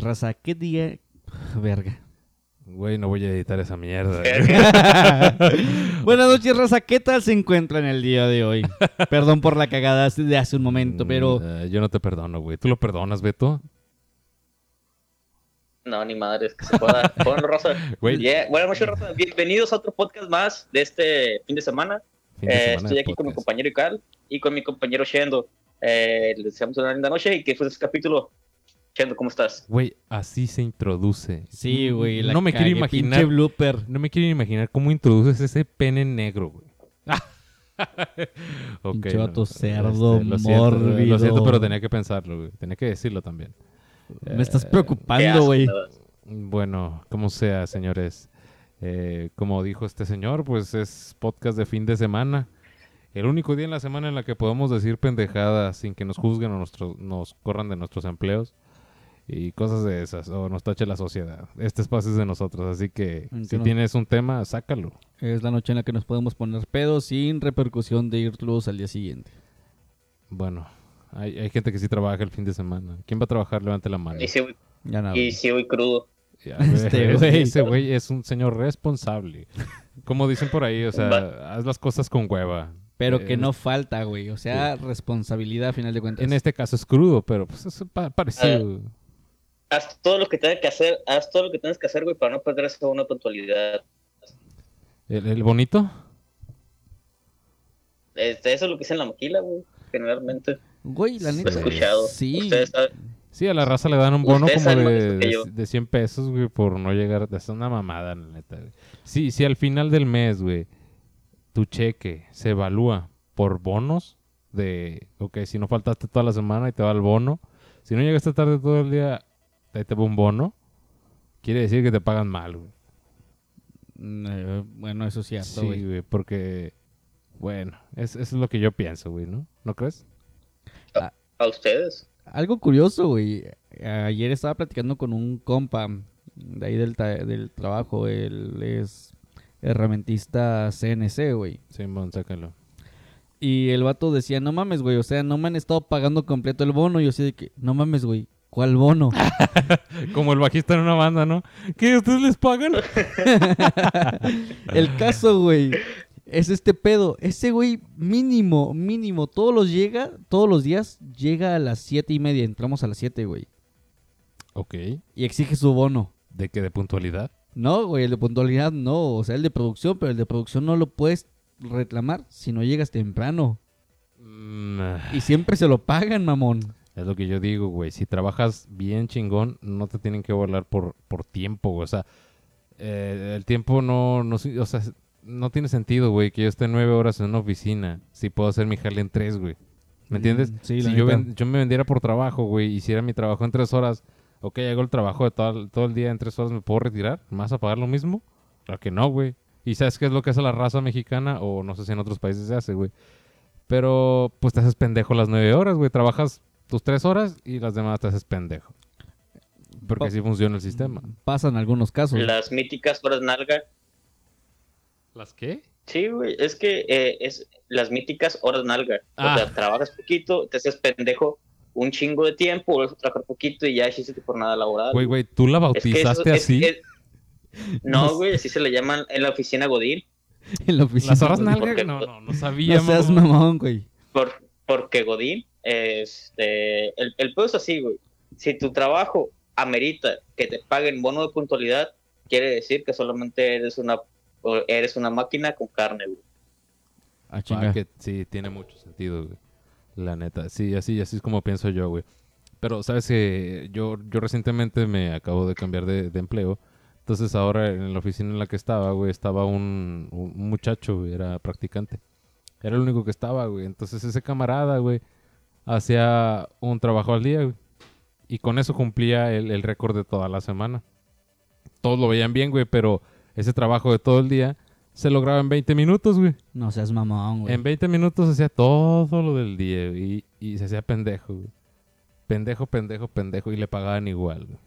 Raza. ¿Qué día? Verga. Güey, no voy a editar esa mierda. buenas noches, raza. ¿Qué tal se encuentran el día de hoy? Perdón por la cagada de hace un momento, pero Mm, eh, yo no te perdono, güey. ¿Tú lo perdonas, Beto? No, ni madre, es que se pueda. Bueno. Yeah, Buenas noches, Rosa. Bienvenidos a otro podcast más de este fin de semana. Fin de Eh, estoy de aquí con mi compañero Ical y con mi compañero Shendo. Eh, les deseamos una linda noche y que fue este capítulo. Shendo, ¿cómo estás? Güey, así se introduce. sí, güey. la No me quiero cagué, imaginar. Pinche blooper. No me quiero imaginar cómo introduces ese pene negro, güey. Ok, Pinche no, vato este, cerdo, lo siento, Lo siento, pero tenía que pensarlo, güey. Tenía que decirlo también. Me estás Eh, preocupando, güey. Bueno, como sea, señores. Eh, como dijo este señor, pues es podcast de fin de semana. El único día en la semana en la que podemos decir pendejadas sin que nos juzguen o nuestro- nos corran de nuestros empleos. Y cosas de esas, o nos tache la sociedad. Este espacio es de nosotros, así que si tienes un tema, sácalo. Es la noche en la que nos podemos poner pedos sin repercusión de irlos al día siguiente. Bueno, hay, hay gente que sí trabaja el fin de semana. ¿Quién va a trabajar? Levante la mano. Y sí, voy- Ya nada. y sí voy crudo. Ya, Este ese- güey. Ese güey es un señor responsable. Como dicen por ahí, o sea, haz las cosas con hueva. Pero Eh, que no falta, güey. O sea, responsabilidad a final de cuentas. En este caso es crudo, pero pues es pa- parecido. Haz todo lo que tengas que hacer, haz todo lo que tengas que hacer, güey, para no perder esa una puntualidad. ¿El, el bonito? Este, eso es lo que dicen en la maquila, güey, generalmente. Güey, la Lo neta. he escuchado. Sí. Ustedes saben. Sí, a la raza le dan un bono como de, de de, yo. de 100 pesos, güey, por no llegar. Es una mamada, la neta. güey. Sí, si al final del mes, güey, tu cheque se evalúa por bonos de, ok, si no faltaste toda la semana y te va el bono. Si no llegaste tarde todo el día, ahí te va un bono. Quiere decir que te pagan mal, güey. Mm, eh, bueno, eso es cierto, Sí, güey. güey, porque, bueno, es- eso es lo que yo pienso, güey, ¿no? ¿No crees? A ustedes. Algo curioso, güey. Ayer estaba platicando con un compa de ahí del, del trabajo. Él es herramientista CNC, güey. Simón, sácalo. Y el vato decía, no mames, güey. O sea, no me han estado pagando completo el bono. Y yo así de que, no mames, güey. ¿Cuál bono? Como el bajista en una banda, ¿no? ¿Qué? ¿Ustedes les pagan? el caso, güey. Es este pedo. Ese güey mínimo, mínimo. Todos los llega, todos los días llega a las siete y media. Entramos a las siete, güey. ok. Y exige su bono. ¿De qué? ¿De puntualidad? No, güey, el de puntualidad no, o sea, el de producción, pero el de producción no lo puedes reclamar si no llegas temprano. Mm, Y siempre se lo pagan, mamón. Es lo que yo digo, güey. Si trabajas bien chingón, no te tienen que volar por, por tiempo, güey. O sea, eh, el tiempo no, no, o sea, no tiene sentido, güey, que yo esté nueve horas en una oficina si puedo hacer mi jale en tres, güey. ¿Me entiendes? Mm, sí, si yo, ven- yo me vendiera por trabajo, güey, hiciera mi trabajo en tres horas, ok, hago el trabajo de todo, todo el día en tres horas, ¿me puedo retirar? ¿Me vas a pagar lo mismo? Claro que no, güey. ¿Y sabes qué es lo que hace la raza mexicana? O no sé si en otros países se hace, güey. Pero pues te haces pendejo las nueve horas, güey. Trabajas tus tres horas y las demás te haces pendejo. Porque Pa- así funciona el sistema. Pasan algunos casos. Las míticas horas nalga. ¿Las qué? Sí, güey, es que eh, es las míticas horas nalga. Ah. O sea, trabajas poquito, te haces pendejo un chingo de tiempo, vuelves a trabajar poquito y ya hiciste por nada laboral. Güey, güey, ¿tú la Es que eso- bautizaste es- así? es- no, güey, así se le llaman en la oficina Godín, en la oficina. ¿Las horas nalga? No, no, no sabía, No seas mamón. mamón, güey. por, porque Godín, este, el, el pedo es así, güey. Si tu trabajo amerita que te paguen bono de puntualidad, quiere decir que solamente eres una, eres una máquina con carne, güey. Ah, Ah, chinga. que sí, tiene mucho sentido, güey. La neta. Sí, así, así es como pienso yo, güey. Pero, ¿sabes que Yo, yo recientemente me acabo de cambiar de, de empleo. Entonces, ahora en la oficina en la que estaba, güey, estaba un, un muchacho, güey, era practicante. Era el único que estaba, güey. Entonces, ese camarada, güey, hacía un trabajo al día, güey. Y con eso cumplía el, el récord de toda la semana. Todos lo veían bien, güey, pero ese trabajo de todo el día se lograba en 20 minutos, güey. No seas mamón, güey. En 20 minutos hacía todo lo del día güey, y, y se hacía pendejo, güey. Pendejo, pendejo, pendejo. Y le pagaban igual, güey.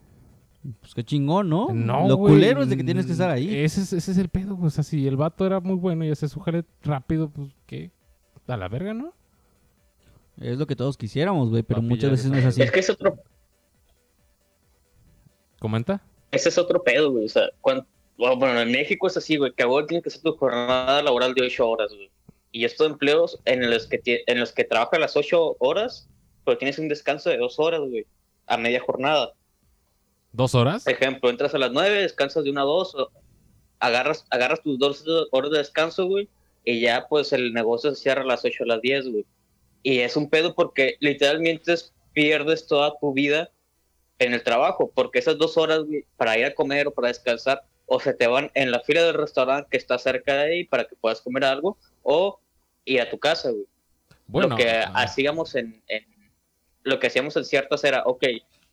Pues qué chingón, ¿no? No, Lo güey, culero es de que tienes que estar ahí. Ese es, ese es el pedo, güey. O sea, si el vato era muy bueno y hacía su jale rápido, pues, ¿qué? A la verga, ¿no? Es lo que todos quisiéramos, güey, pero Papi, muchas veces no es así. Es que es otro, ¿Comenta? ese es otro pedo, güey. O sea, cuando, bueno, en México es así, güey, que ahora tienes que hacer tu jornada laboral de 8 horas, güey. Y estos empleos en los que, en los que trabajas las 8 horas, pero tienes un descanso de 2 horas, güey, a media jornada. ¿Dos horas? Por ejemplo, entras a las 9, descansas de una a 2, o agarras, agarras tus 2 horas de descanso, güey, y ya pues el negocio se cierra a las 8 a las 10, güey. Y es un pedo porque literalmente es- pierdes toda tu vida en el trabajo, porque esas dos horas, para ir a comer o para descansar, o se te van en la fila del restaurante que está cerca de ahí para que puedas comer algo, o ir a tu casa, güey. Bueno, lo que hacíamos en, en- lo que hacíamos en ciertas era, ok,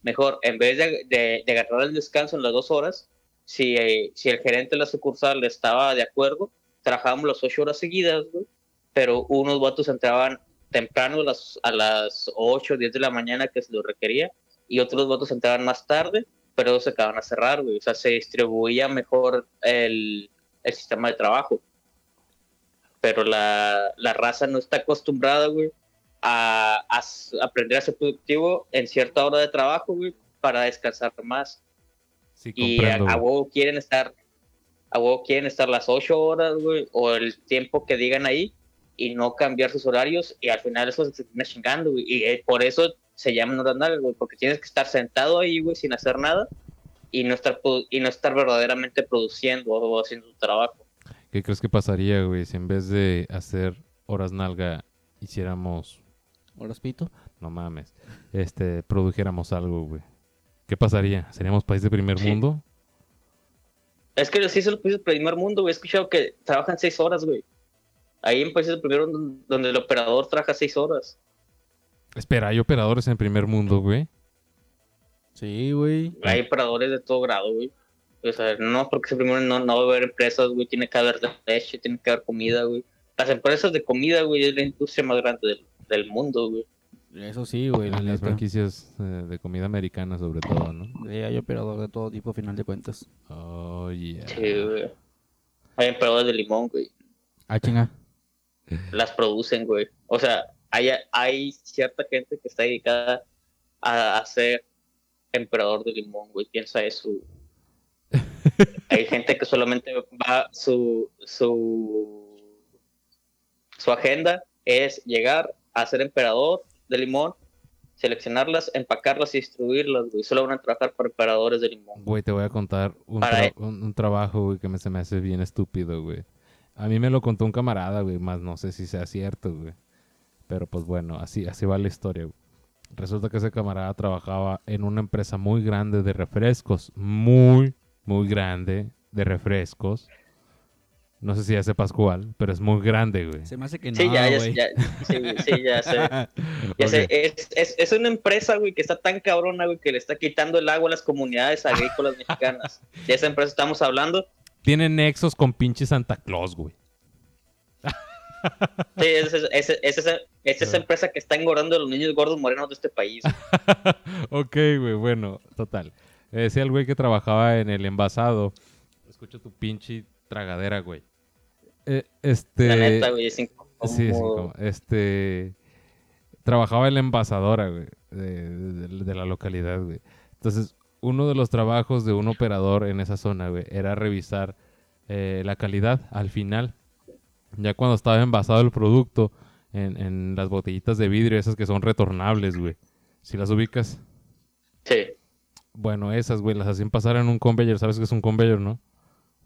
mejor, en vez de, de, de agarrar el descanso en las dos horas, si, eh, si el gerente de la sucursal estaba de acuerdo, trabajábamos las ocho horas seguidas, güey, pero unos vatos entraban temprano a las, a las 8 o 10 de la mañana que se lo requería, y otros vatos entraban más tarde, pero se acaban a cerrar, güey, o sea, se distribuía mejor el, el sistema de trabajo. Pero la, la raza no está acostumbrada, güey, a, a aprender a ser productivo en cierta hora de trabajo, güey, para descansar más. sí, Y a, huevo quieren estar, a huevo quieren estar las ocho horas, güey, o el tiempo que digan ahí, y no cambiar sus horarios, y al final eso se termina chingando, güey, y eh, por eso se llaman horas nalgas, güey, porque tienes que estar sentado ahí, güey, sin hacer nada, y no estar, y no estar verdaderamente produciendo o haciendo tu trabajo. ¿Qué crees que pasaría, güey, si en vez de hacer horas nalga hiciéramos, ¿Horas pito? no mames, este, produjéramos algo, güey? ¿Qué pasaría? ¿Seríamos país de primer Sí. mundo? Es que sí son los países del primer mundo, güey. He escuchado que trabajan seis horas, güey. Ahí en países del primer mundo donde el operador trabaja seis horas. Espera, ¿hay operadores en primer mundo, güey? Sí, güey. Hay operadores de todo grado, güey. O sea, no porque se primero no, no va a haber empresas, güey. Tiene que haber leche, tiene que haber comida, güey. Las empresas de comida, güey, es la industria más grande del, del mundo, güey. Eso sí, güey, la Las franquicias eh, de comida americana, sobre todo, ¿no? Sí, hay operador de todo tipo, a final de cuentas. Oh, yeah. Sí, güey. Hay operadores de limón, güey. Ah, chinga. Las producen, güey. O sea, hay, hay cierta gente que está dedicada a, a ser emperador de limón, güey. Piensa eso. hay gente que solamente va su su su agenda es llegar a ser emperador de limón, seleccionarlas, empacarlas y distribuirlas, güey. Solo van a trabajar para emperadores de limón. Güey, te voy a contar un, tra- un, un trabajo, güey, que me, se me hace bien estúpido, güey. A mí me lo contó un camarada, güey, más no sé si sea cierto, güey. Pero pues bueno, así, así va la historia, güey. Resulta que ese camarada trabajaba en una empresa muy grande de refrescos. Muy, muy grande de refrescos. No sé si ya sepas cuál, pero es muy grande, güey. Se me hace que no, Sí, ya, ya, güey. ya, sí, ya sé. Ya Ok. sé, es, es, es una empresa, güey, que está tan cabrona, güey, que le está quitando el agua a las comunidades agrícolas mexicanas. De esa empresa estamos hablando. Tiene nexos con pinche Santa Claus, güey. Sí, es, es, es, es esa, es esa empresa que está engordando a los niños gordos morenos de este país. ok, güey, bueno, total. Eh, Decía el güey que trabajaba en el envasado. Escucho tu pinche tragadera, güey. Eh, este. La neta, güey, es incómodo. Sí, como, este. Trabajaba en la envasadora, güey, de, de- de la localidad, güey. Entonces, uno de los trabajos de un operador en esa zona, güey, era revisar eh, la calidad al final. Ya cuando estaba envasado el producto en, en las botellitas de vidrio, esas que son retornables, güey. Si las ubicas. Sí. Bueno, esas, güey, las hacían pasar en un conveyor. ¿Sabes qué es un conveyor, no?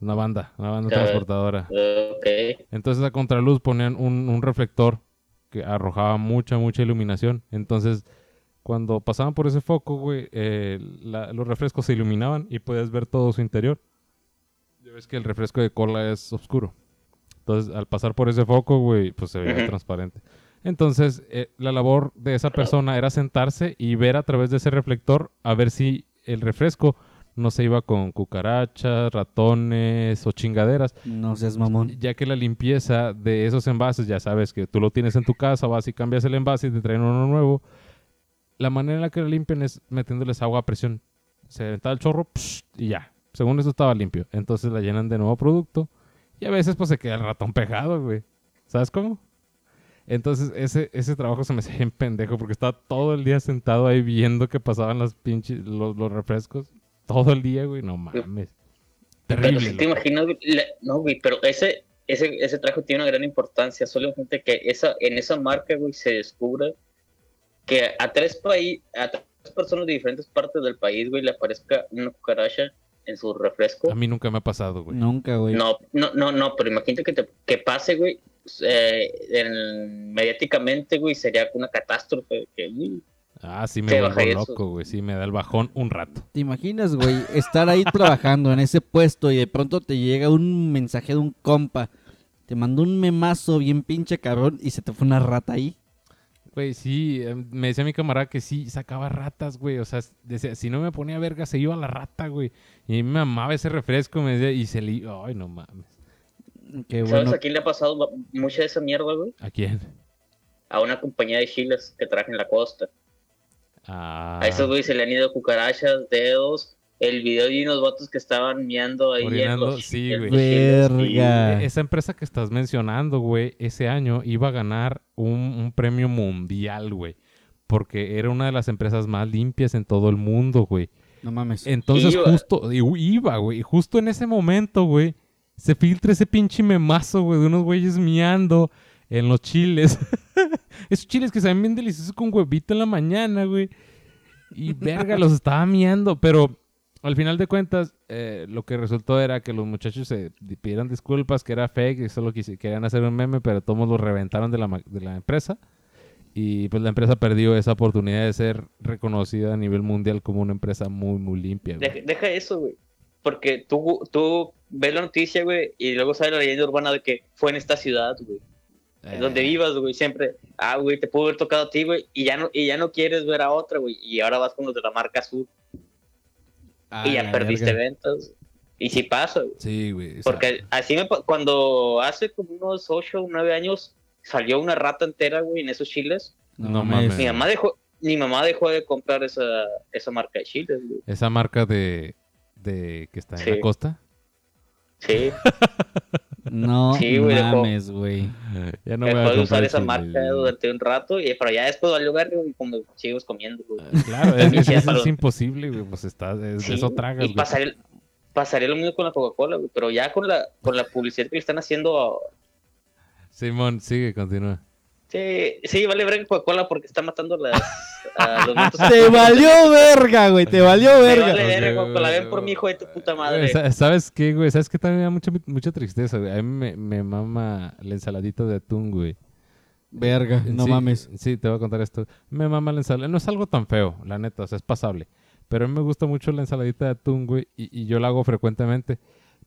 Una banda, una banda Eh, transportadora. eh, ok. Entonces a contraluz ponían un, un reflector que arrojaba mucha, mucha iluminación. Entonces, cuando pasaban por ese foco, güey, eh, la- los refrescos se iluminaban y podías ver todo su interior. Ya ves que el refresco de cola es oscuro. Entonces, al pasar por ese foco, güey, pues se veía Ujú. transparente. Entonces, eh, la labor de esa persona era sentarse y ver a través de ese reflector a ver si el refresco no se iba con cucarachas, ratones o chingaderas No seas mamón. ya que la limpieza de esos envases, ya sabes que tú lo tienes en tu casa, vas y cambias el envase y te traen uno nuevo. La manera en la que la limpian es metiéndoles agua a presión. Se aventaba el chorro psh, y ya. Según eso estaba limpio. Entonces la llenan de nuevo producto. Y a veces pues se queda el ratón pegado, güey. ¿Sabes cómo? Entonces ese, ese trabajo se me hacía bien pendejo porque estaba todo el día sentado ahí viendo que pasaban las pinches, los, los refrescos. Todo el día, güey. No mames. Pero Terrible. si te imaginas, güey, la- no, güey, pero ese, ese, ese trabajo tiene una gran importancia. Solamente que esa, en esa marca, güey, se descubre que a tres países, a tres personas de diferentes partes del país, güey, le aparezca una cucaracha en su refresco. A mí nunca me ha pasado, güey. Nunca, güey. No, no, no, no, pero imagínate que, te- que pase, güey, eh, en- mediáticamente, güey, sería una catástrofe. Que, Ah, sí me vuelvo loco, güey. Sí me da el bajón un rato. ¿Te imaginas, güey, estar ahí trabajando en ese puesto y de pronto te llega un mensaje de un compa, te mandó un memazo bien pinche cabrón y se te fue una rata ahí? Güey, sí, eh, me decía mi camarada que sí sacaba ratas, güey. O sea, decía, si no me ponía verga, se iba la rata, güey. Y a mí me amaba ese refresco, me decía, y se le iba. Ay, no mames. Qué ¿Sabes bueno. a quién le ha pasado mucha de esa mierda, güey? ¿A quién? A una compañía de chiles que trabaja en la costa. Ah, A esos güey se le han ido cucarachas, dedos. El video de unos vatos que estaban miando ahí Orinando, en los, sí, en güey. los chiles, y- Verga. esa empresa que estás mencionando, güey, ese año iba a ganar un, un premio mundial, güey. Porque era una de las empresas más limpias en todo el mundo, güey. No mames. Entonces, Iba. justo, iba, güey. y Justo en ese momento, güey, se filtra ese pinche memazo, güey, de unos güeyes miando en los chiles. Esos chiles que saben bien deliciosos con huevito en la mañana, güey. Y verga, los estaba miando. Pero al final de cuentas, eh, lo que resultó era que los muchachos se di- pidieron disculpas, que era fake, y solo querían hacer un meme, pero todos los reventaron de la, de la empresa. Y pues la empresa perdió esa oportunidad de ser reconocida a nivel mundial como una empresa muy, muy limpia. güey. Deja, deja eso, güey. Porque tú, tú ves la noticia, güey, y luego sale la leyenda urbana de que fue en esta ciudad, güey. Eh, Donde vivas, güey, siempre. Ah, güey, te pudo haber tocado a ti, güey, y ya no, y ya no quieres ver a otra, güey. Y ahora vas con los de la marca azul Ah, y ya perdiste verga. ventas. Y sí pasa, güey. Sí, güey. Porque así me cuando hace como unos 8 o 9 años salió una rata entera, güey, en esos chiles. No, No mames. mames. Mi mamá dejó, mi mamá dejó de comprar esa, esa marca de chiles, güey. esa marca de, de que está en Sí. la costa. Sí, No Sí, güey, dejó- mames, güey. Ya no voy a dejó de usar esa marca durante un rato, y, pero ya después valió verga y como seguimos comiendo, güey. Claro, es, imposible, güey. Pues está, es- Sí, eso tragas, Y güey. pasaría, pasaría lo mismo con la Coca-Cola, güey, pero ya con la, con la publicidad que le están haciendo a- Simón, sigue, continúa. Sí, sí, vale verga Coca-Cola porque está matando las, a los vatos. Te valió verga, güey. Te valió verga. vale verga, Coca-Cola, ven por mi hijo de tu puta madre. sa- ¿Sabes qué, güey? ¿Sabes qué también me da mucha, mucha tristeza, güey? A mí me, me mama la ensaladita de atún, güey. Verga, no Sí, mames. Sí, te voy a contar esto. Me mama la ensalada. No es algo tan feo, la neta, o sea, es pasable. Pero a mí me gusta mucho la ensaladita de atún, güey, y, y yo la hago frecuentemente.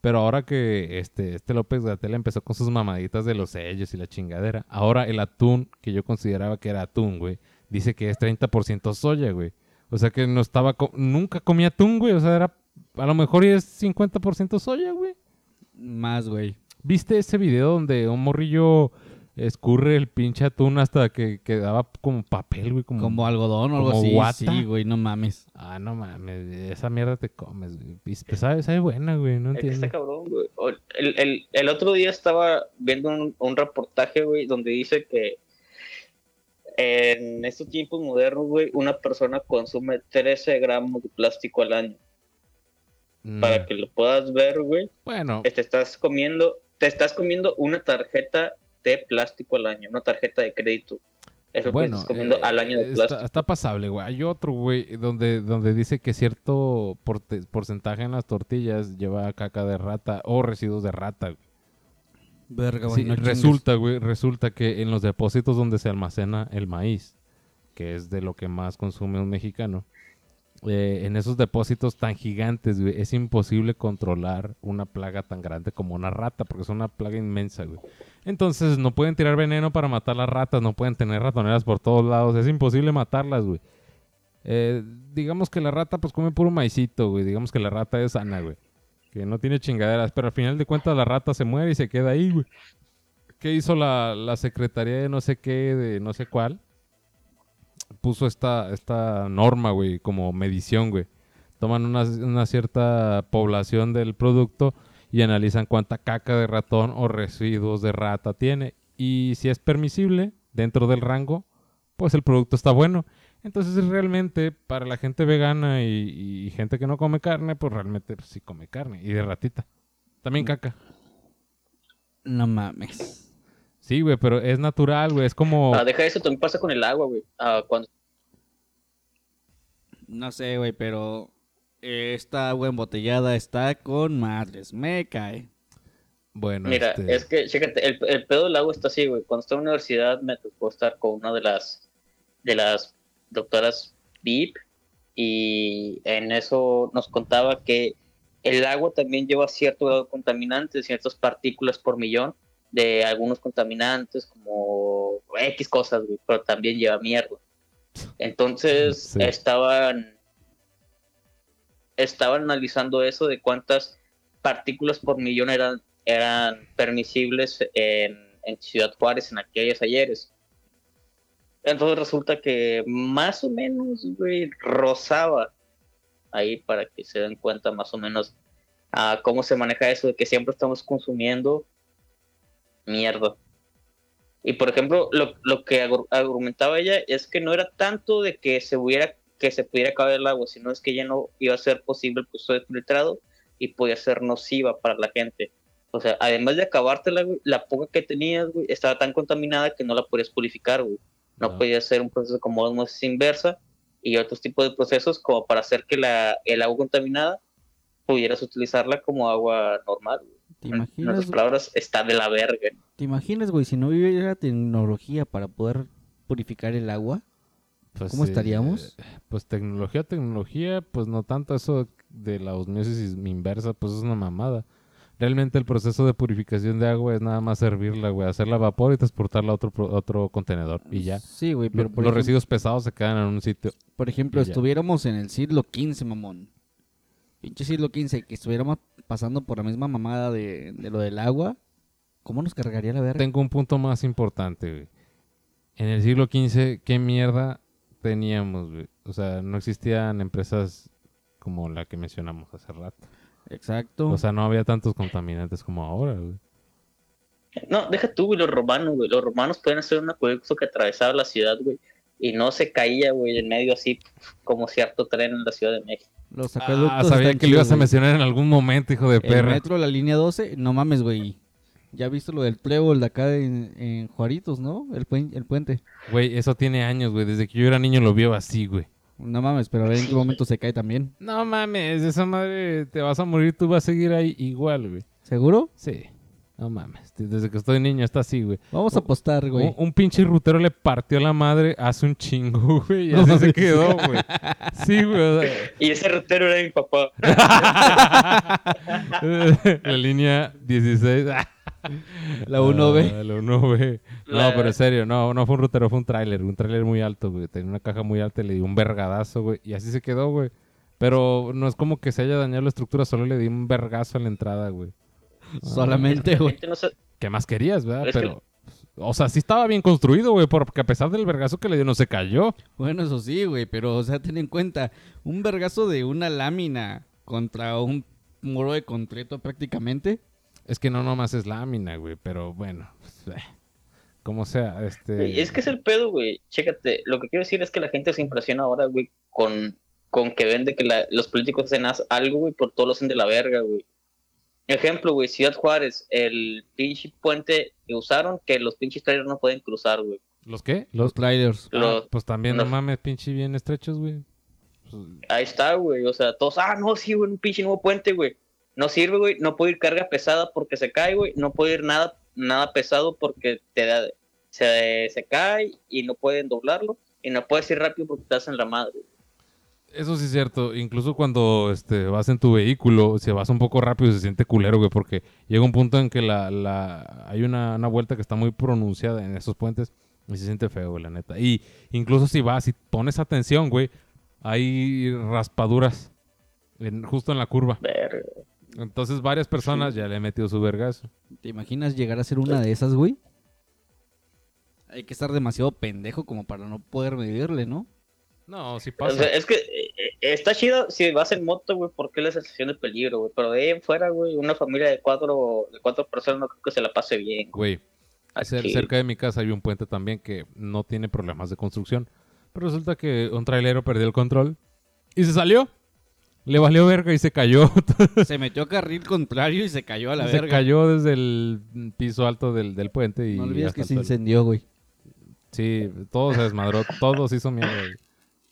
Pero ahora que este, este López Gatel empezó con sus mamaditas de los sellos y la chingadera, ahora el atún, que yo consideraba que era atún, güey, dice que es 30% soya, güey. O sea que no estaba, co- nunca comía atún, güey. O sea, era, a lo mejor es 50% soya, güey. Más, güey. ¿Viste ese video donde un morrillo escurre el pinche atún hasta que quedaba como papel, güey? Como, Como algodón o algo como así. guata. Sí, güey, no mames. Ah, no mames, esa mierda te comes, güey. Y te sabe, sabe buena, güey, no Es que entiendo. está cabrón, güey. O- El, el, el otro día estaba viendo un, un reportaje, güey, donde dice que en estos tiempos modernos, güey, una persona consume 13 gramos de plástico al año. Mm, Para que lo puedas ver, güey, Bueno, te estás comiendo, te estás comiendo una tarjeta de plástico al año, una tarjeta de crédito. Eso bueno, que eh, al año de está, plástico. está pasable, güey. Hay otro, güey, donde, donde dice que cierto porcentaje en las tortillas lleva caca de rata o residuos de rata. güey. Verga, Sí, güey. no chingues. resulta, güey, resulta que en los depósitos donde se almacena el maíz, que es de lo que más consume un mexicano, eh, en esos depósitos tan gigantes, güey, es imposible controlar una plaga tan grande como una rata, porque es una plaga inmensa, güey. Entonces no pueden tirar veneno para matar las ratas, no pueden tener ratoneras por todos lados, es imposible matarlas, güey. Eh, digamos que la rata pues come puro maicito, güey, digamos que la rata es sana, güey. Que no tiene chingaderas, pero al final de cuentas la rata se muere y se queda ahí, güey. ¿Qué hizo la, la secretaría de no sé qué, de no sé cuál? puso esta, esta norma, güey, como medición, güey. Toman una, una cierta población del producto y analizan cuánta caca de ratón o residuos de rata tiene. Y si es permisible, dentro del rango, pues el producto está bueno. Entonces realmente para la gente vegana y, y gente que no come carne, pues realmente pues, sí come carne. Y de ratita. También caca. No mames. Sí, güey, pero es natural, güey. Es como... Ah, deja eso, también pasa con el agua, güey. Ah, cuando No sé, güey, pero esta agua embotellada está con madres. Me cae. Bueno, Mira, este, es que, chécate, el, el pedo del agua está así, güey. Cuando estaba en la universidad me tocó estar con una de las, de las doctoras VIP y en eso nos contaba que el agua también lleva cierto grado de contaminantes, ciertas partículas por millón de algunos contaminantes como X cosas, güey, pero también lleva mierda. Entonces Sí. estaban estaban analizando eso de cuántas partículas por millón eran eran permisibles en, Ciudad Juárez en aquellos ayeres. Entonces resulta que más o menos, güey, rozaba ahí para que se den cuenta más o menos a cómo se maneja eso de que siempre estamos consumiendo mierda. Y por ejemplo, lo, lo que argumentaba ella es que no era tanto de que se hubiera que se pudiera acabar el agua, sino es que ya no iba a ser posible el proceso de filtrado y podía ser nociva para la gente. O sea, además de acabártela, güey, la poca que tenías, güey, estaba tan contaminada que no la podías purificar, güey. No Ah. podía ser un proceso como osmosis inversa y otros tipos de procesos como para hacer que la, el agua contaminada pudieras utilizarla como agua normal. güey. ¿Te En otras imaginas, palabras, está de la verga. ¿te imaginas, güey, si no hubiera tecnología para poder purificar el agua? Pues, ¿Cómo eh, estaríamos? Pues tecnología, tecnología, pues no tanto eso de la osmosis inversa, pues es una mamada. Realmente el proceso de purificación de agua es nada más servirla, güey, hacerla a vapor y transportarla a otro, otro contenedor y ya. Sí, güey, Lo- pero por los ejemplo, residuos pesados se quedan en un sitio. por ejemplo ya. estuviéramos en el siglo XV, mamón. Pinche siglo XV, que estuviéramos pasando por la misma mamada de, de lo del agua, ¿cómo nos cargaría la verga? Tengo un punto más importante, güey. En el siglo XV, ¿qué mierda teníamos, güey? O sea, no existían empresas como la que mencionamos hace rato. Exacto. O sea, no había tantos contaminantes como ahora, güey. No, deja tú, güey, los romanos, güey. Los romanos pueden hacer un acueducto que atravesaba la ciudad, güey. Y no se caía, güey, en medio así como cierto tren en la Ciudad de México. Los Ah, acueductos sabía están que lo ibas a mencionar en algún momento, hijo de El perra. metro, la línea 12, no mames, güey. Ya viste lo del plebol de acá en, en Juaritos, ¿no? El, puen- el puente. Güey, eso tiene años, güey. Desde que yo era niño lo vio así, güey. No mames, pero a ver en qué momento se cae también. No mames, esa madre te vas a morir, tú vas a seguir ahí igual, güey. ¿Seguro? Sí. No mames, desde que estoy niño está así, güey. Vamos a apostar, güey. Un, un pinche rutero le partió la madre hace un chingo, güey. Y No así se mames. quedó, güey. Sí, güey. o sea, Y ese rutero era mi papá. la línea 16. La 1B. Ah, la 1B. No, pero en serio, no, no fue un rutero, fue un tráiler. Un tráiler muy alto, güey. Tenía una caja muy alta y le di un vergadazo, güey. Y así se quedó, güey. Pero no es como que se haya dañado la estructura, solo le di un vergazo a la entrada, güey. Solamente, La güey. no se- ¿Qué más querías, verdad? Pero es que- Pero, o sea, sí estaba bien construido, güey, porque a pesar del vergazo que le dio, no se cayó. Bueno, eso sí, güey, pero, o sea, ten en cuenta, un vergazo de una lámina contra un muro de concreto prácticamente. Es que no nomás es lámina, güey, pero bueno, pues, eh, como sea, este... Es que es el pedo, güey. Chécate, lo que quiero decir es que la gente se impresiona ahora, güey, con, con que vende que la- los políticos hacen algo, güey, por todo lo hacen de la verga, güey. Ejemplo, güey, Ciudad Juárez, el pinche puente que usaron, que los pinches trailers no pueden cruzar, güey. ¿Los qué? Los Los... trailers. Ah, Los- pues también, no mames, pinche bien estrechos, güey. Pues, Ahí está, güey. O sea, todos, ah, no, sí, güey, un pinche nuevo puente, güey. No sirve, güey. No puede ir carga pesada porque se cae, güey. No puede ir nada, nada pesado porque te da, se, se cae y no pueden doblarlo. Y no puedes ir rápido porque te hacen la madre. Eso sí es cierto. Incluso cuando este, vas en tu vehículo, si vas un poco rápido se siente culero, güey, porque llega un punto en que la, la... hay una, una vuelta que está muy pronunciada en esos puentes y se siente feo, güey, la neta. Y incluso si vas y pones atención, güey, hay raspaduras en- justo en la curva. Verga. Entonces varias personas ya le han metido su vergazo. ¿Te imaginas llegar a ser una de esas, güey? Hay que estar demasiado pendejo como para no poder medirle, ¿no? No, sí O pasa. sea, es que eh, eh, está chido si vas en moto, güey, porque es la sensación de peligro, güey. Pero de ahí en fuera, güey, una familia de cuatro, de cuatro personas no creo que se la pase bien. güey. Aquí. cerca de mi casa hay un puente también que no tiene problemas de construcción. Pero resulta que un trailero perdió el control y se salió. Le valió verga y se cayó. Se metió a carril contrario y se cayó a la se verga. cayó desde el piso alto del, del puente y No olvides que se incendió, güey. Sí, todo se desmadró, todo se hizo mierda. güey.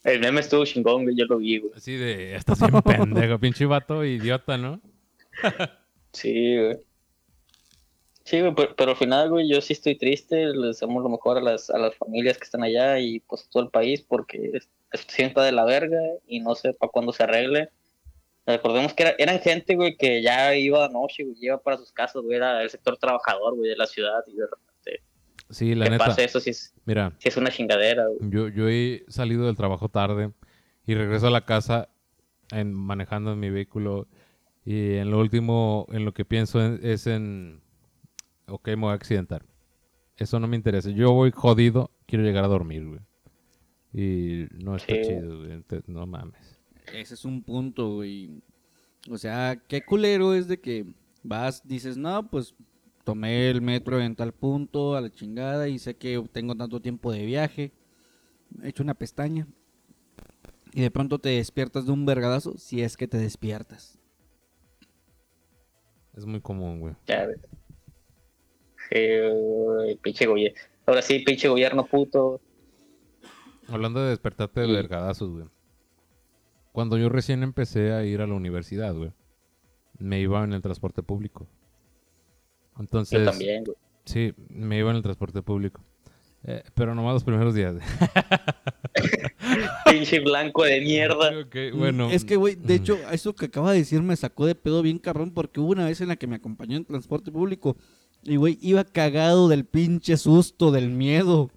El meme estuvo chingón, güey, yo lo vi, güey. Así de, estás bien pendejo, pinche vato idiota, ¿no? Sí, güey. Sí, güey, pero, pero al final, güey, yo sí estoy triste. Les deseamos lo mejor a las, a las familias que están allá y pues a todo el país porque situación está de la verga y no sé para cuándo se arregle. Recordemos que era- eran gente, güey, que ya iba a noche, güey, iba para sus casas, güey, era el sector trabajador, güey, de la ciudad y de repente Sí, la que neta. pase eso sí es, Mira, sí es una chingadera, güey. yo, yo he salido del trabajo tarde y regreso a la casa en, manejando en mi vehículo y en lo último, en lo que pienso en- es en, ok, me voy a accidentar. Eso no me interesa. Yo voy jodido, quiero llegar a dormir, güey. Y no está Sí. chido, güey. entonces, No mames. Ese es un punto, güey. O sea, qué culero es de que vas, dices, no, pues tomé el metro en tal punto, a la chingada, y sé que tengo tanto tiempo de viaje. He hecho una pestaña. Y de pronto te despiertas de un vergadazo, si es que te despiertas. Es muy común, güey. Ya, güey. Sí, güey, pinche gobierno. Ahora sí, pinche gobierno puto. Hablando de despertarte de Y- vergadazos, güey. Cuando yo recién empecé a ir a la universidad, güey, me iba en el transporte público. Entonces, Yo también, güey. sí, me iba en el transporte público. Eh, pero nomás los primeros días. Pinche blanco de mierda. Ok, bueno. Es que, güey, de hecho, eso que acaba de decir me sacó de pedo bien cabrón porque hubo una vez en la que me acompañó en transporte público y, güey, iba cagado del pinche susto, del miedo.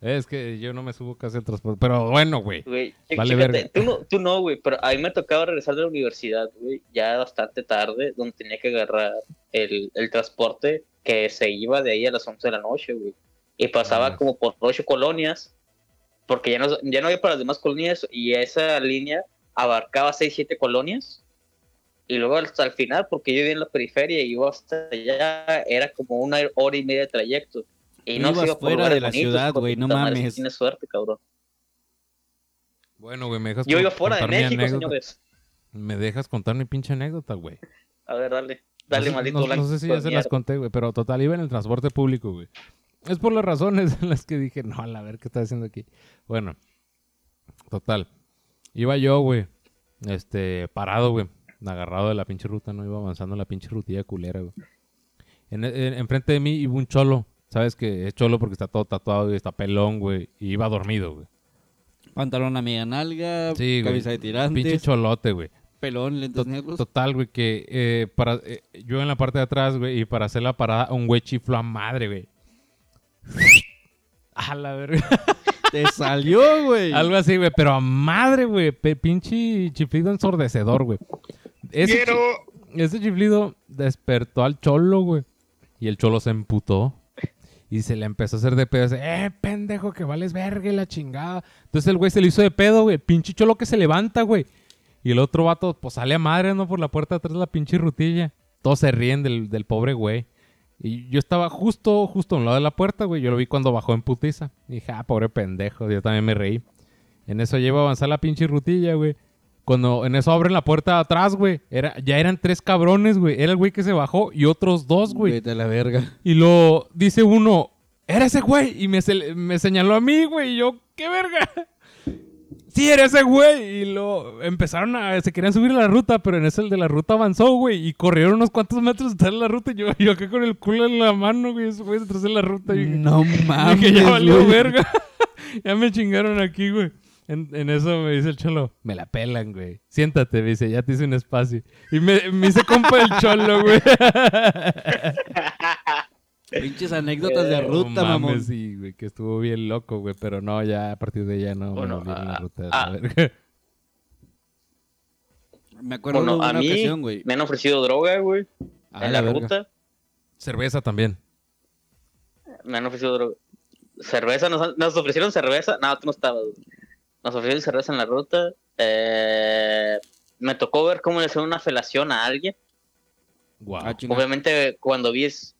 Es que yo no me subo casi al transporte. Pero bueno, güey. Vale verga. tú no, tú no, güey, pero a mí me tocaba regresar de la universidad, güey, ya bastante tarde, donde tenía que agarrar el, el transporte que se iba de ahí a las 11 de la noche, güey. Y pasaba Ah. como por ocho colonias, porque ya no, ya no había para las demás colonias, y esa línea abarcaba 6, 7 colonias. Y luego hasta el final, porque yo vivía en la periferia y iba hasta allá, era como una hora y media de trayecto. Y no Ibas fuera de la bonitos, ciudad, güey, no madre, mames. Tienes suerte, cabrón. Bueno, güey, me dejas Yo iba fuera de México, anécdota? señores. Me dejas contar mi pinche anécdota, güey. A ver, dale. Dale, no, maldito no- blanco. no sé si ya se las conté, güey, pero total, iba en el transporte público, güey. Es por las razones en las que dije, no, a la ver, ¿qué está haciendo aquí? Bueno, total. Iba yo, güey, este, parado, güey, agarrado de la pinche ruta, no iba avanzando en la pinche rutilla culera, güey. En, en- enfrente de mí iba un cholo, ¿sabes que Es cholo porque está todo tatuado y está pelón, güey, y iba dormido, güey. Pantalón a media nalga, Sí, güey. camisa de tirantes, Pinche cholote, güey. pelón, lentes negros. Total, güey, que eh, para, eh, yo en la parte de atrás, güey, y para hacer la parada, un güey chifló a madre, güey. A la verga. Te salió, güey. Algo así, güey, pero a madre, güey. pe- Pinche chiflido ensordecedor, güey. Ese, chi- ese chiflido despertó al cholo, güey. Y el cholo se emputó. Y se le empezó a hacer de pedo. Dice, eh, pendejo, que vales verga la chingada. Entonces el güey se le hizo de pedo, güey. Pinche cholo que se levanta, güey. Y el otro vato, pues sale a madre, ¿no? Por la puerta atrás de la pinche rutilla. Todos se ríen del, del pobre güey. Y yo estaba justo, justo a un lado de la puerta, güey. Yo lo vi cuando bajó en putiza. Y dije, ah, pobre pendejo. Yo también me reí. En eso llevo a avanzar la pinche rutilla, güey. Cuando en eso abren la puerta de atrás, güey. Era, ya eran tres cabrones, güey. Era el güey que se bajó y otros dos, güey. Vete a la verga. Y lo dice uno, era ese güey. Y me, se- me señaló a mí, güey. Y yo, ¿qué verga? Sí, era ese güey. Y lo empezaron a. Se querían subir a la ruta, pero en eso el de la ruta avanzó, güey. Y corrieron unos cuantos metros detrás de la ruta. Y yo, yo acá con el culo en la mano, güey. Ese güey detrás de la ruta. Y No mames, dije, ya valió güey. verga. ya me chingaron aquí, güey. En, en eso me dice el cholo, me la pelan, güey. Siéntate, me dice, ya te hice un espacio. Y me, me hice compa del cholo, güey. Pinches anécdotas de ruta, No mamón. sí, güey, que estuvo bien loco, güey. Pero no, ya a partir de ya no Bueno, me en la ah, ruta de ah. la. Me acuerdo Bueno, de a una mí ocasión, güey. me han ofrecido droga, güey, Ah, en la, ruta. Cerveza también. Me han ofrecido droga. Cerveza, nos, nos ofrecieron cerveza. No, tú no estabas. güey. Nos ofrecieron cerveza en la ruta. eh, me tocó ver cómo le hacían una felación a alguien. Wow. Ah. Obviamente, cuando vi es.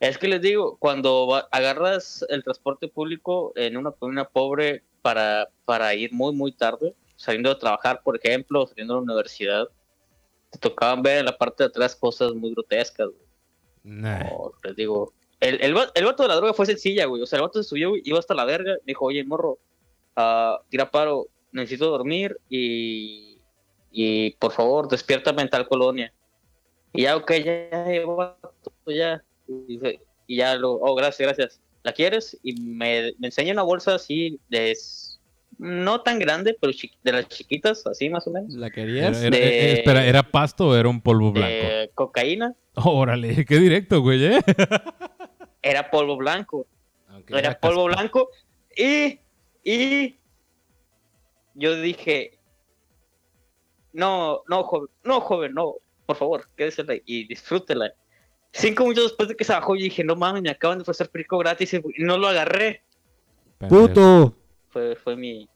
Es que les digo, cuando va- agarras el transporte público en una comunidad pobre para, para ir muy, muy tarde, saliendo de trabajar, por ejemplo, o saliendo de la universidad, te tocaban ver en la parte de atrás cosas muy grotescas. güey. Nah. O, les digo, el, el, el vato de la droga fue sencilla, güey. O sea, el vato se subió, güey, iba hasta la verga. Me dijo, oye, morro, ah, tira paro, necesito dormir y, y por favor, despiértame en tal colonia. Y ya, ok, ya, ya, vato, ya. Y, ya, lo, oh, gracias, gracias. ¿La quieres? Y me, me enseña una bolsa así de. No tan grande, pero de las chiquitas, así más o menos. ¿La Era- querías? era- de- eh, espera, ¿era pasto o era un polvo blanco? De cocaína. Órale, qué directo, güey, ¿eh? Era polvo blanco. Aunque era polvo blanco y y yo dije no no joven no joven no por favor quédese ahí y disfrútela cinco minutos después de que se bajó yo dije no mames me acaban de ofrecer perico gratis y no lo agarré. ¡Puto! fue fue mi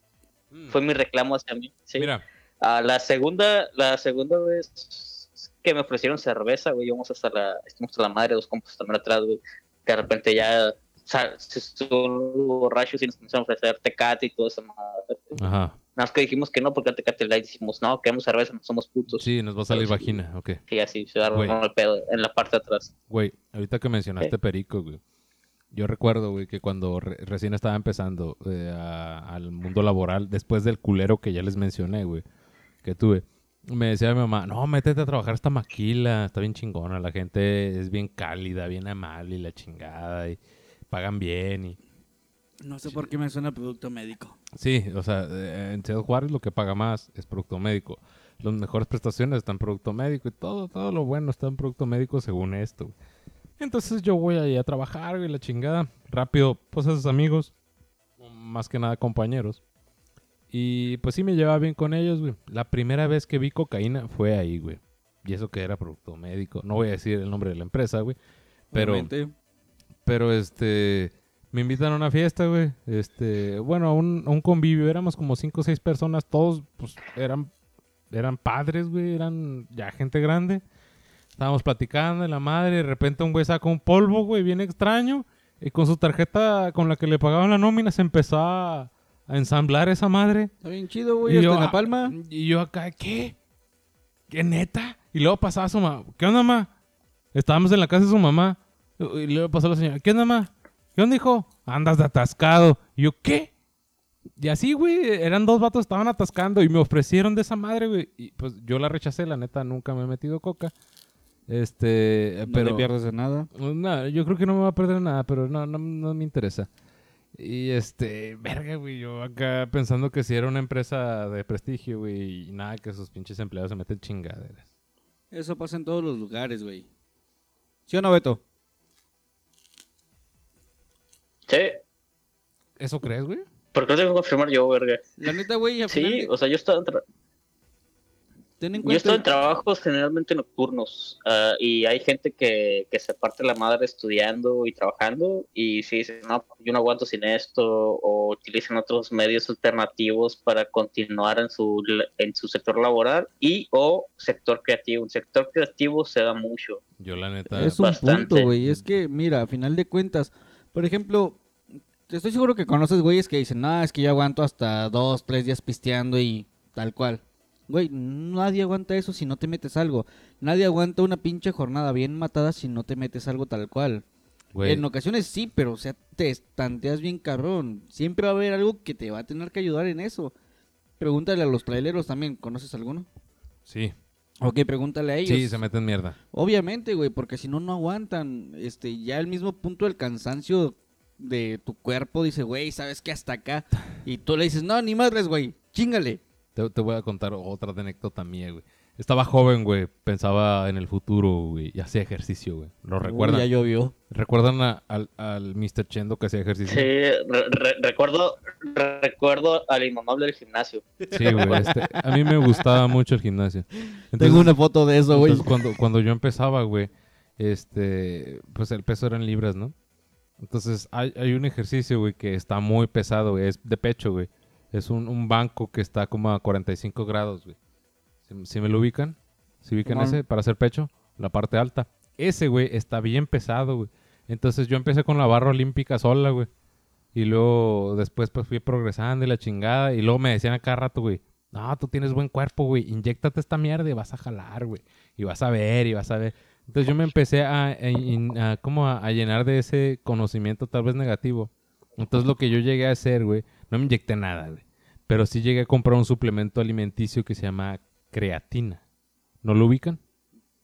Mm. fue mi reclamo hacia mí sí. Mira, a la segunda la segunda vez que me ofrecieron cerveza güey íbamos hasta la estamos hasta la madre dos compas también atrás güey que de repente ya sa- se estuvo borrachos y nos comenzaron a ofrecer tecate y todo eso ajá. nada más que dijimos que no porque tecate light dijimos no queremos cerveza no somos putos Sí, nos va a salir Pero vagina, ok. y así se agarró Güey. el pedo en la parte de atrás Güey, ahorita que mencionaste perico, güey. Yo recuerdo, güey, que cuando re- recién estaba empezando eh, a- al mundo laboral, después del culero que ya les mencioné, güey, que tuve, me decía mi mamá, no, métete a trabajar esta maquila, está bien chingona, la gente es bien cálida, bien amable y la chingada, y pagan bien, y... No sé por qué me suena producto médico. Sí, o sea, eh, en Ciudad Juárez lo que paga más es producto médico. Las mejores prestaciones están en producto médico y todo, todo lo bueno está en producto médico según esto. güey. Entonces yo voy ahí a trabajar, güey, la chingada. Rápido, pues a sus amigos, más que nada compañeros. Y pues sí me llevaba bien con ellos, güey. La primera vez que vi cocaína fue ahí, güey. Y eso que era producto médico. No voy a decir el nombre de la empresa, güey. Pero... Obviamente. Pero este. Me invitan a una fiesta, güey. Este. Bueno, a un, a un convivio. Éramos como cinco o seis personas. Todos, pues, eran. Eran padres, güey. Eran ya gente grande. Estábamos platicando de la madre. De repente un güey saca un polvo, güey, bien extraño. Y con su tarjeta con la que le pagaban la nómina se empezó a, a ensamblar esa madre. Está bien chido, güey. Y yo, en la ah, palma. Y yo acá, ¿qué? ¿Qué neta? Y luego pasaba su mamá. ¿Qué onda, ma? Estábamos en la casa de su mamá. Y luego pasó la señora. ¿Qué onda, ma? ¿Qué onda, hijo? Andas de atascado. Y yo, ¿qué? Y así, güey, eran dos vatos, estaban atascando y me ofrecieron de esa madre, güey. Y pues yo la rechacé, la neta, nunca me he metido coca. Este, No pero... te pierdes de nada. Pues, No, yo creo que no me va a perder nada, pero no, no, no me interesa. Y este, verga, güey, yo acá pensando que si era una empresa de prestigio, güey, y nada, que esos pinches empleados se meten chingaderas. Eso pasa en todos los lugares, güey. ¿Sí o no, Beto? Sí ¿Eso crees, güey? ¿por qué lo tengo que confirmar yo verga? La neta, güey, final sí o sea yo estaba en tra- ten en Yo cuenta... estoy en trabajos generalmente nocturnos ah, y hay gente que, que se parte la madre estudiando y trabajando y si dicen, no, yo no aguanto sin esto o utilizan otros medios alternativos para continuar en su, en su sector laboral y o sector creativo. El sector creativo se da mucho. Yo la neta... Es un Bastante. punto, güey. Es que, mira, a final de cuentas, por ejemplo, estoy seguro que conoces güeyes que dicen, no, es que yo aguanto hasta dos, tres días pisteando y tal cual. Güey, nadie aguanta eso si no te metes algo. Nadie aguanta una pinche jornada bien matada si no te metes algo tal cual. güey, En ocasiones sí, pero o sea, te estanteas bien cabrón. Siempre va a haber algo que te va a tener que ayudar en eso. Pregúntale a los traileros también, ¿conoces alguno? Sí, Ok, pregúntale a ellos. sí, se meten mierda. Obviamente, güey, porque si no, no aguantan. Este, ya el mismo punto del cansancio de tu cuerpo dice, güey, ¿sabes qué? Hasta acá. Y tú le dices, no, ni madres, güey, chingale. Te, te voy a contar otra anécdota mía, güey. Estaba joven, güey, pensaba en el futuro, güey, y hacía ejercicio, güey. ¿Lo Uy, recuerdan? ya llovió. ¿Recuerdan a- al, al Mr. Chendo que hacía ejercicio? Sí, re- re- recuerdo, recuerdo al inmamable del gimnasio. Sí, güey. este, a mí me gustaba mucho el gimnasio. Entonces, Tengo una foto de eso, güey. entonces cuando, cuando yo empezaba, güey, este, pues el peso eran libras, ¿no? Entonces hay, hay un ejercicio, güey, que está muy pesado, güey, es de pecho, güey. Es un, un banco que está como a 45 grados, güey. ¿Sí, sí me lo ubican? ¿Sí ubican ese para hacer pecho? La parte alta. Ese, güey, está bien pesado, güey. Entonces yo empecé con la barra olímpica sola, güey. Y luego después pues fui progresando y la chingada. Y luego me decían a cada rato, güey. No, tú tienes buen cuerpo, güey. Inyéctate esta mierda y vas a jalar, güey. Y vas a ver y vas a ver. Entonces yo me empecé a, a- a- como a llenar de ese conocimiento tal vez negativo. Entonces lo que yo llegué a hacer, güey, no me inyecté nada, güey. Pero sí llegué a comprar un suplemento alimenticio que se llama creatina. ¿No lo ubican?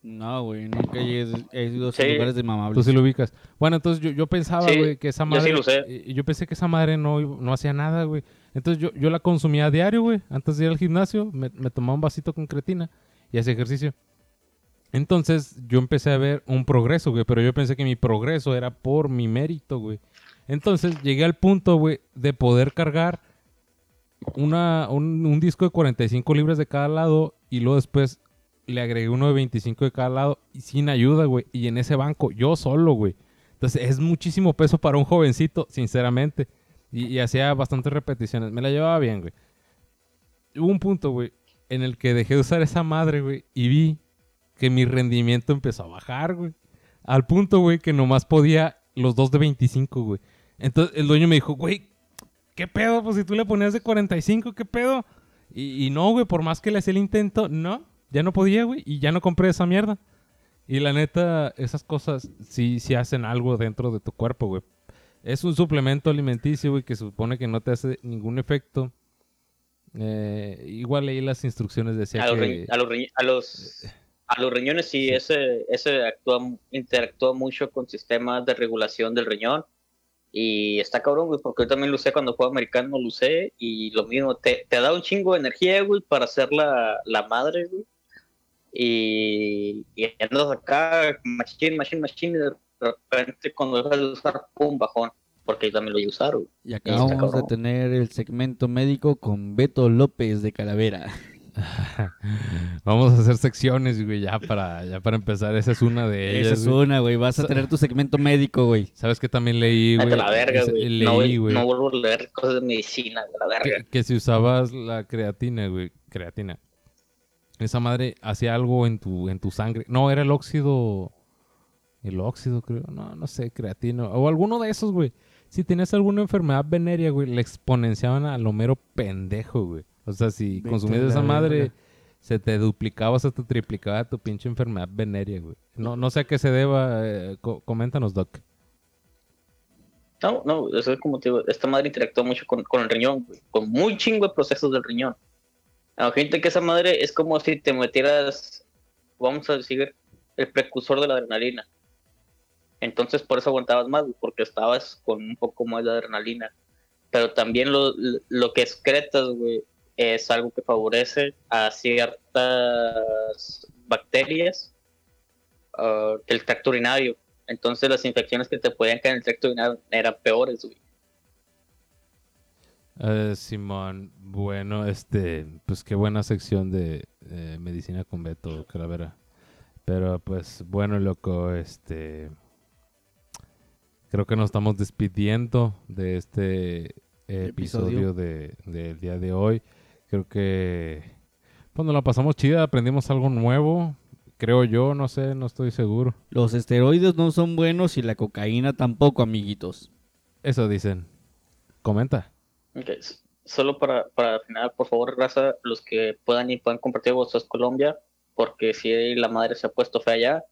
No, güey, nunca he, he ido a esos Sí. lugares de Tú mamables. sí lo ubicas. Bueno, entonces yo, yo pensaba, Sí, güey, que esa yo madre... sí lo sé. Yo pensé que esa madre no, iba- no hacía nada, güey. Entonces yo, yo la consumía a diario, güey. Antes de ir al gimnasio, me, me tomaba un vasito con creatina y hacía ejercicio. Entonces yo empecé a ver un progreso, güey. Pero yo pensé que mi progreso era por mi mérito, güey. Entonces llegué al punto, güey, de poder cargar una, un, disco de 45 libras de cada lado y luego después le agregué uno de 25 de cada lado y sin ayuda, güey. Y en ese banco, yo solo, güey. Entonces es muchísimo peso para un jovencito, sinceramente. Y, y hacía bastantes repeticiones. Me la llevaba bien, güey. Hubo un punto, güey, en el que dejé de usar esa madre, güey, y vi que mi rendimiento empezó a bajar, güey. Al punto, güey, que nomás podía los dos de 25, güey. Entonces el dueño me dijo, güey, ¿qué pedo? Pues si tú le ponías de 45, ¿qué pedo? Y, y no, güey, por más que le hacía el intento, no, ya no podía, güey, y ya no compré esa mierda. Y la neta, esas cosas sí, sí hacen algo dentro de tu cuerpo, güey. Es un suplemento alimenticio, güey, que supone que no te hace ningún efecto. Eh, igual leí las instrucciones, decía A los, que... riñ- a los, a los, a los riñones sí, ese, ese actúa, interactúa mucho con sistemas de regulación del riñón. Y está cabrón, güey, porque yo también lo usé cuando fue americano, lo usé. Y lo mismo, te, te da un chingo de energía, güey, para hacer la, la madre, güey. Y, y andas acá, machine, machine, machine, y de repente cuando dejas de usar, pum, bajón. Porque yo también lo voy a usar, güey. Y Está acabamos de cabrón. tener el segmento médico con Beto López de Calavera. Vamos a hacer secciones, güey, ya para, ya para empezar. Esa es una de ellas. Esa es güey. una, güey. Vas a tener tu segmento médico, güey. ¿Sabes que también leí, güey? La verga, güey. Leí, No, voy- güey. no vuelvo a leer cosas de medicina, de la verga. que, que si usabas la creatina, güey, creatina, esa madre hacía algo en tu, en tu sangre. No, era el óxido, el óxido, creo. No, no sé, creatina. O alguno de esos, güey. Si tenías alguna enfermedad venérea, güey, le exponenciaban a lo mero pendejo, güey. O sea, si Vete consumías esa madre, verga. se te duplicaba, se te triplicaba tu pinche enfermedad venérea, güey. No, no sé a qué se deba. eh, co- coméntanos, Doc. No, no, eso es como te digo, esta madre interactúa mucho con, con el riñón, güey, con muy chingo de procesos del riñón. A gente que esa madre es como si te metieras, vamos a decir, el precursor de la adrenalina. Entonces por eso aguantabas más, güey, porque estabas con un poco más de adrenalina. Pero también lo, lo que excretas, güey, es algo que favorece a ciertas bacterias ah, del tracto urinario. Entonces las infecciones que te podían caer en el tracto urinario eran peores, güey. Eh, Simón, bueno, este, pues qué buena sección de eh, medicina con Beto Calavera. Pero pues bueno, loco, este, creo que nos estamos despidiendo de este Episodio. episodio de- del día de hoy. Creo que, pues nos la pasamos chida, aprendimos algo nuevo, creo yo, no sé, no estoy seguro. Los esteroides no son buenos y la cocaína tampoco, amiguitos. Eso dicen. Comenta. Ok, Solo para, para final, por favor, raza, los que puedan y puedan compartir vosotros Colombia, porque si la madre se ha puesto fea allá,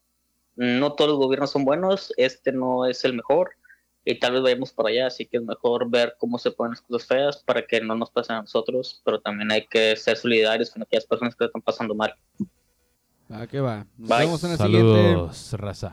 no todos los gobiernos son buenos, este no es el mejor, y tal vez vayamos por allá, así que es mejor ver cómo se ponen las cosas feas para que no nos pasen a nosotros, pero también hay que ser solidarios con aquellas personas que están pasando mal. Va, que va. Nos Bye. vemos en la siguiente. Saludos, raza.